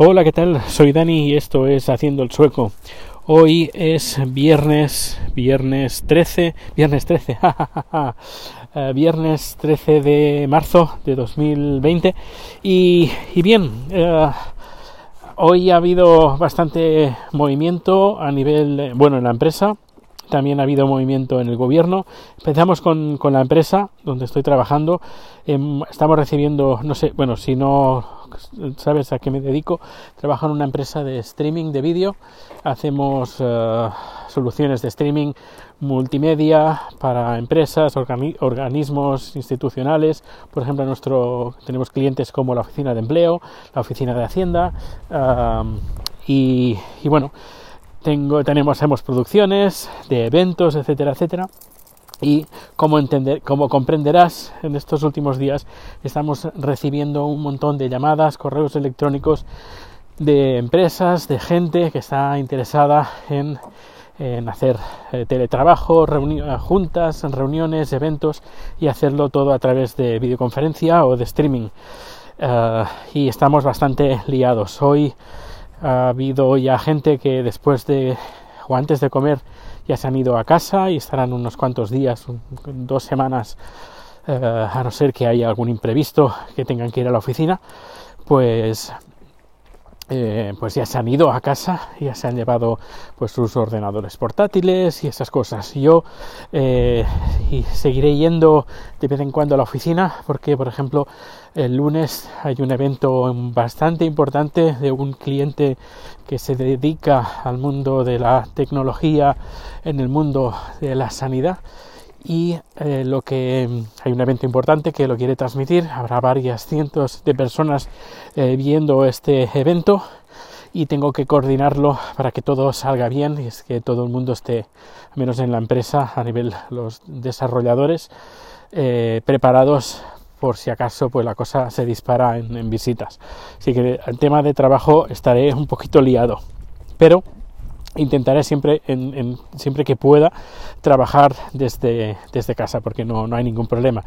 Hola, ¿qué tal? Soy Dani y esto es Haciendo el Sueco. Hoy es viernes, viernes 13, viernes 13, uh, viernes 13 de marzo de 2020 y, y bien, uh, hoy ha habido bastante movimiento a nivel, bueno, en la empresa, también ha habido movimiento en el gobierno. Empezamos con, con la empresa donde estoy trabajando. Eh, estamos recibiendo, no sé, bueno, si no sabes a qué me dedico, trabajo en una empresa de streaming de vídeo. Hacemos uh, soluciones de streaming multimedia para empresas, organi organismos institucionales. Por ejemplo, nuestro, tenemos clientes como la Oficina de Empleo, la Oficina de Hacienda y, y bueno, tengo, tenemos, hacemos producciones de eventos, etcétera, etcétera. Y como, entender, como comprenderás, en estos últimos días estamos recibiendo un montón de llamadas, correos electrónicos de empresas, de gente que está interesada en, en hacer eh, teletrabajo, reuni juntas, reuniones, eventos y hacerlo todo a través de videoconferencia o de streaming. Uh, y estamos bastante liados. Hoy ha habido ya gente que después de o antes de comer ya se han ido a casa y estarán unos cuantos días, dos semanas, eh, a no ser que haya algún imprevisto que tengan que ir a la oficina, pues eh, pues ya se han ido a casa, ya se han llevado pues sus ordenadores portátiles y esas cosas. Yo eh, seguiré yendo de vez en cuando a la oficina porque, por ejemplo, el lunes hay un evento bastante importante de un cliente que se dedica al mundo de la tecnología en el mundo de la sanidad y eh, lo que hay un evento importante que lo quiere transmitir. Habrá varias cientos de personas eh, viendo este evento y tengo que coordinarlo para que todo salga bien y es que todo el mundo esté menos en la empresa a nivel los desarrolladores eh, preparados por si acaso pues la cosa se dispara en, en visitas. Así que el tema de trabajo estaré un poquito liado. Pero intentaré siempre, en, en, siempre que pueda trabajar desde, desde casa porque no, no, hay ningún problema.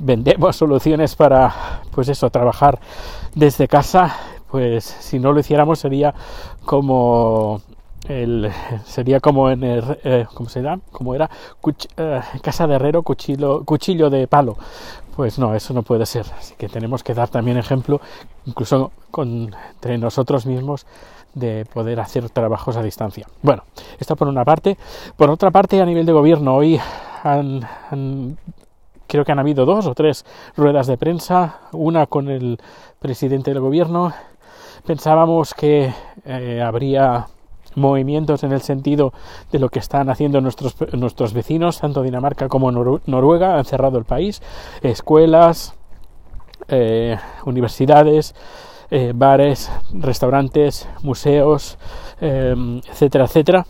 Vendemos soluciones para, pues eso, trabajar desde casa. Pues si no lo hiciéramos sería como el, sería como en el, eh, ¿cómo se llama? Como era cuch, eh, casa de herrero, cuchillo, cuchillo de palo. Pues no, eso no puede ser. Así que tenemos que dar también ejemplo, incluso con, entre nosotros mismos, de poder hacer trabajos a distancia. Bueno, esto por una parte. Por otra parte, a nivel de gobierno, hoy han, creo que han habido dos o tres ruedas de prensa, una con el presidente del gobierno. Pensábamos que eh, habría movimientos en el sentido de lo que están haciendo nuestros, nuestros vecinos, tanto Dinamarca como Nor Noruega, han cerrado el país, escuelas, eh, universidades, eh, bares, restaurantes, museos, eh, etcétera, etcétera.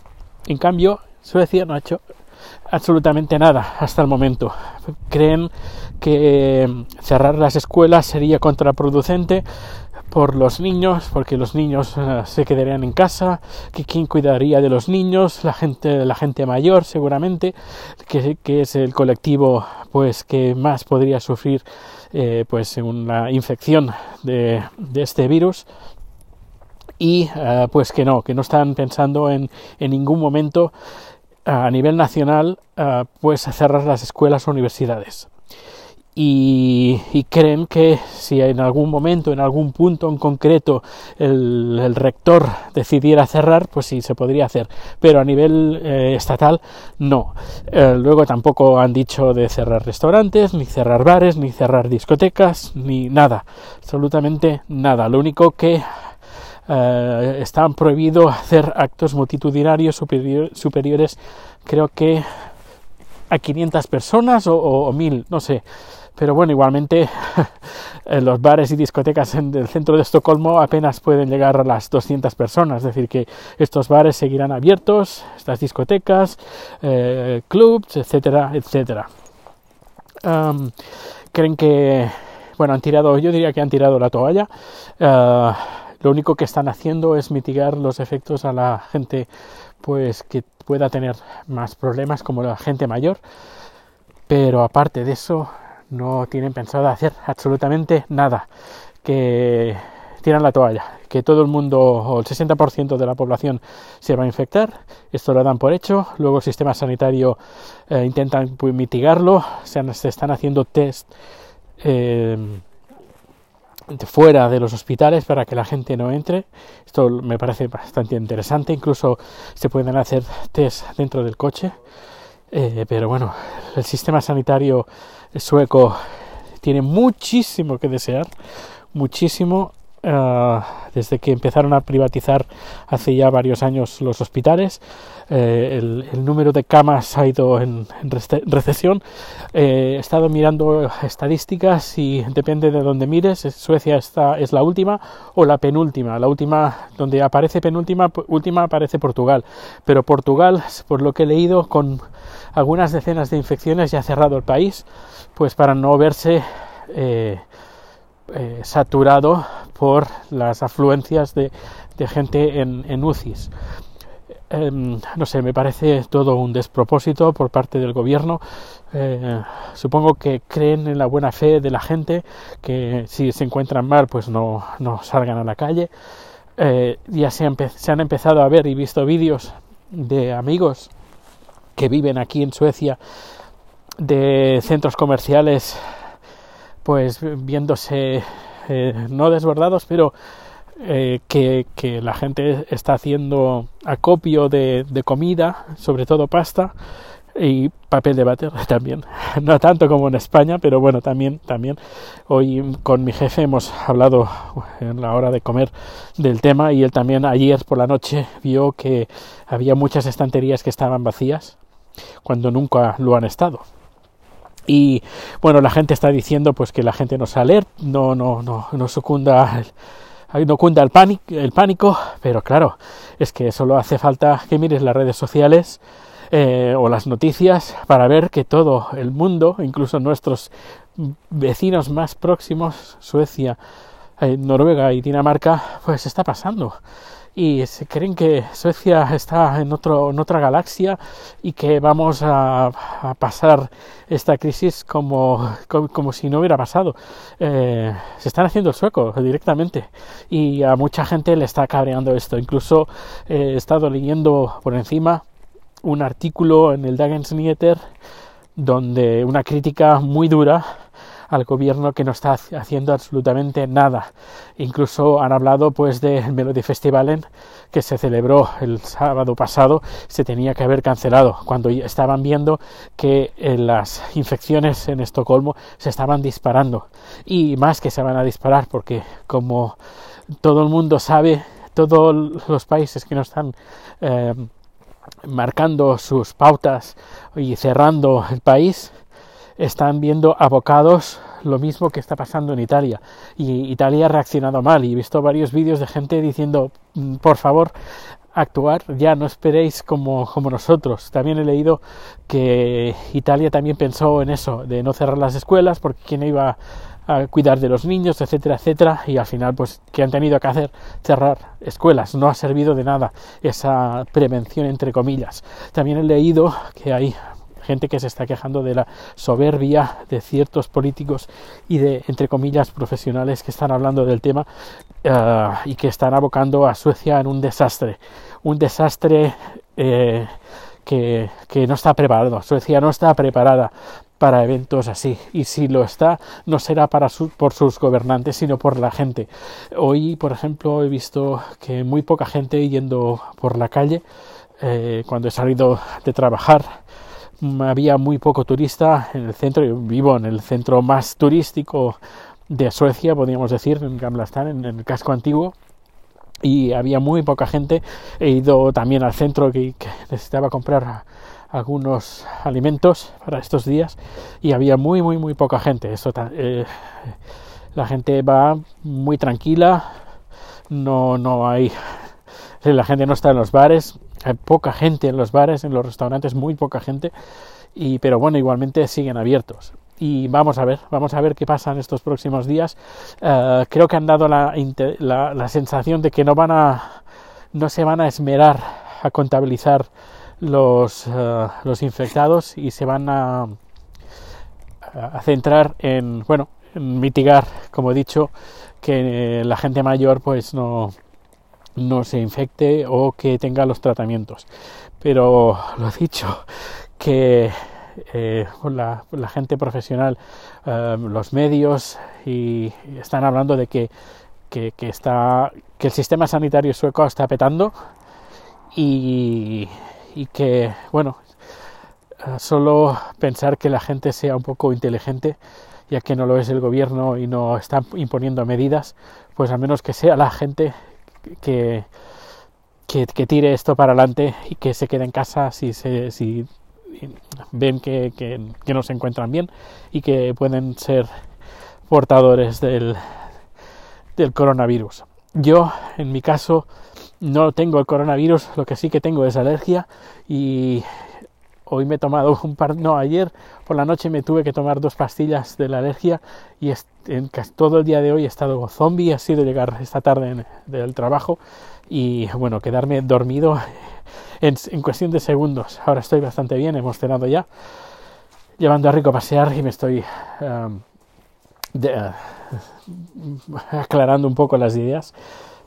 En cambio, Suecia no ha hecho absolutamente nada hasta el momento. Creen que cerrar las escuelas sería contraproducente por los niños, porque los niños uh, se quedarían en casa, que quién cuidaría de los niños, la gente, la gente mayor seguramente, que, es el colectivo pues que más podría sufrir eh, pues una infección de, de este virus y uh, pues que no, que no están pensando en, en ningún momento a nivel nacional pues cerrar las escuelas o universidades y, y, creen que si en algún momento, en algún punto en concreto, el, rector decidiera cerrar, pues sí se podría hacer, pero a nivel eh, estatal no. Eh, luego tampoco han dicho de cerrar restaurantes, ni cerrar bares, ni cerrar discotecas, ni nada, absolutamente nada. Lo único que eh, están prohibido hacer actos multitudinarios superior, superiores, creo que a 500 personas o, o, o 1000, no sé. Pero bueno, igualmente en los bares y discotecas en el centro de Estocolmo apenas pueden llegar a las 200 personas, es decir, que estos bares seguirán abiertos, estas discotecas, eh, clubs, etcétera, etcétera. Creen que, bueno, han tirado, yo diría que han tirado la toalla. Uh, lo único que están haciendo es mitigar los efectos a la gente, pues que pueda tener más problemas, como la gente mayor. Pero aparte de eso, no tienen pensado hacer absolutamente nada, que tiran la toalla, que todo el mundo o el 60% de la población se va a infectar. Esto lo dan por hecho. Luego el sistema sanitario eh, intentan pues, mitigarlo. Se, están haciendo test eh, fuera de los hospitales para que la gente no entre. Esto me parece bastante interesante. Incluso se pueden hacer test dentro del coche. Eh, pero bueno, el sistema sanitario sueco tiene muchísimo que desear, muchísimo eh, desde que empezaron a privatizar hace ya varios años los hospitales. Eh, el, número de camas ha ido en, recesión. Eh, he estado mirando estadísticas y depende de donde mires, Suecia está, es la última o la penúltima. La última, donde aparece penúltima, última aparece Portugal. Pero Portugal, por lo que he leído, con algunas decenas de infecciones ya ha cerrado el país, pues para no verse saturado por las afluencias de, gente en, en UCIs. Em, no sé, me parece todo un despropósito por parte del gobierno. Eh, supongo que creen en la buena fe de la gente, que si se encuentran mal, pues no, salgan a la calle. Eh, ya se, han empezado a ver y visto vídeos de amigos que viven aquí en Suecia de centros comerciales, pues viéndose eh, no desbordados, pero eh, que, la gente está haciendo acopio de, comida, sobre todo pasta y papel de váter también. No tanto como en España, pero bueno, también, también. Hoy con mi jefe hemos hablado en la hora de comer del tema y él también ayer por la noche vio que había muchas estanterías que estaban vacías cuando nunca lo han estado y bueno la gente está diciendo pues que la gente no se alerta no no no no sucunda no cunda el pánico, el pánico pero claro es que solo hace falta que mires las redes sociales eh, o las noticias para ver que todo el mundo incluso nuestros vecinos más próximos Suecia eh, Noruega y Dinamarca pues está pasando y se creen que Suecia está en, otro, en otra galaxia y que vamos a, pasar esta crisis como, como, si no hubiera pasado. Eh, se están haciendo el sueco directamente y a mucha gente le está cabreando esto. Incluso eh, he estado leyendo por encima un artículo en el Dagens Nyheter donde una crítica muy dura al gobierno que no está haciendo absolutamente nada. Incluso han hablado pues del Melody Festivalen que se celebró el sábado pasado, se tenía que haber cancelado cuando estaban viendo que eh, las infecciones en Estocolmo se estaban disparando y más que se van a disparar porque como todo el mundo sabe, todos los países que no están eh, marcando sus pautas y cerrando el país están viendo abocados lo mismo que está pasando en Italia. Y Italia ha reaccionado mal y he visto varios vídeos de gente diciendo, mm, por favor, actuar, ya no esperéis como, como nosotros. También he leído que Italia también pensó en eso, de no cerrar las escuelas, porque quién iba a cuidar de los niños, etcétera, etcétera, y al final, pues, ¿qué han tenido que hacer? Cerrar escuelas. No ha servido de nada esa prevención, entre comillas. También he leído que hay gente que se está quejando de la soberbia de ciertos políticos y de, entre comillas, profesionales que están hablando del tema eh, y que están abocando a Suecia en un desastre. Un desastre eh, que, no está preparado. Suecia no está preparada para eventos así y si lo está no será para por sus gobernantes sino por la gente hoy por ejemplo he visto que muy poca gente yendo por la calle eh, cuando he salido de trabajar había muy poco turista en el centro, yo vivo en el centro más turístico de Suecia, podríamos decir, en Gamla en, el casco antiguo, y había muy poca gente. He ido también al centro que, necesitaba comprar algunos alimentos para estos días y había muy, muy, muy poca gente. Eso, eh, la gente va muy tranquila, no, no hay, la gente no está en los bares, hay poca gente en los bares, en los restaurantes, muy poca gente, y, pero bueno, igualmente siguen abiertos. Y vamos a ver, vamos a ver qué pasa en estos próximos días. Eh, creo que han dado la, la, sensación de que no van a, no se van a esmerar a contabilizar los, eh, los infectados y se van a, a centrar en, bueno, en mitigar, como he dicho, que la gente mayor pues no, no se infecte o que tenga los tratamientos. Pero lo dicho, que eh, la, gente profesional, eh, los medios, y están hablando de que, que, está, que el sistema sanitario sueco está petando y, y que, bueno, eh, solo pensar que la gente sea un poco inteligente, ya que no lo es el gobierno y no está imponiendo medidas, pues al menos que sea la gente que, que, tire esto para adelante y que se quede en casa si, se, si ven que, que, no se encuentran bien y que pueden ser portadores del, del coronavirus. Yo, en mi caso, no tengo el coronavirus, lo que sí que tengo es alergia y hoy me he tomado un par, no, ayer por la noche me tuve que tomar dos pastillas de la alergia y todo el día de hoy he estado zombie, ha sido llegar esta tarde del trabajo y bueno, quedarme dormido en, cuestión de segundos. Ahora estoy bastante bien, hemos cenado ya, llevando a Rico a pasear y me estoy uh, aclarando un poco las ideas,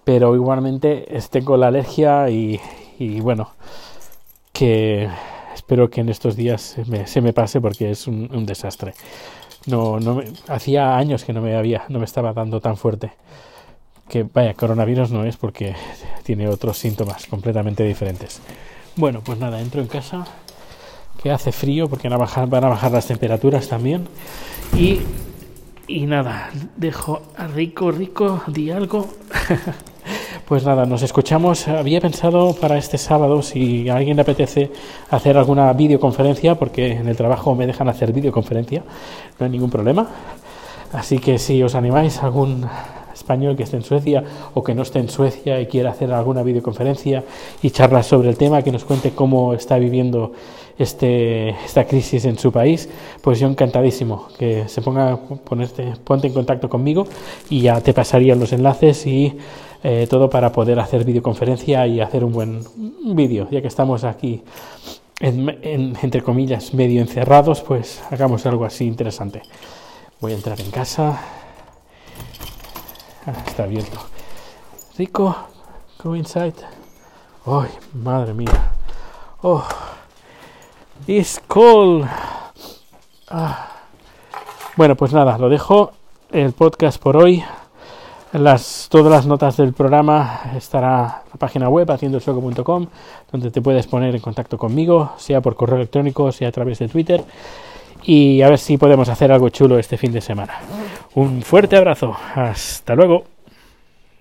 pero igualmente tengo la alergia y, bueno, que espero que en estos días se me, pase porque es un, desastre. No, no hacía años que no me había, no me estaba dando tan fuerte. Que vaya, coronavirus no es porque tiene otros síntomas completamente diferentes. Bueno, pues nada, entro en casa, que hace frío porque van a bajar, van a bajar las temperaturas también. Y, y nada, dejo a Rico, Rico, di algo. Pues nada, nos escuchamos. Había pensado para este sábado, si a alguien le apetece hacer alguna videoconferencia, porque en el trabajo me dejan hacer videoconferencia, no hay ningún problema. Así que si os animáis, algún español que esté en Suecia o que no esté en Suecia y quiera hacer alguna videoconferencia y charlar sobre el tema, que nos cuente cómo está viviendo este, esta crisis en su país, pues yo encantadísimo que se ponga, ponerte, ponte en contacto conmigo y ya te pasaría los enlaces y eh, todo para poder hacer videoconferencia y hacer un buen vídeo, ya que estamos aquí entre comillas medio encerrados, pues hagamos algo así interesante. Voy a entrar en casa. Ah, está abierto. Rico, go inside. Ay, madre mía. Oh, it's cold. Ah. Bueno, pues nada, lo dejo. El podcast por hoy. Las, todas las notas del programa estará la página web haciendoelsueco.com donde te puedes poner en contacto conmigo, sea por correo electrónico, sea a través de Twitter y a ver si podemos hacer algo chulo este fin de semana. Un fuerte abrazo, hasta luego.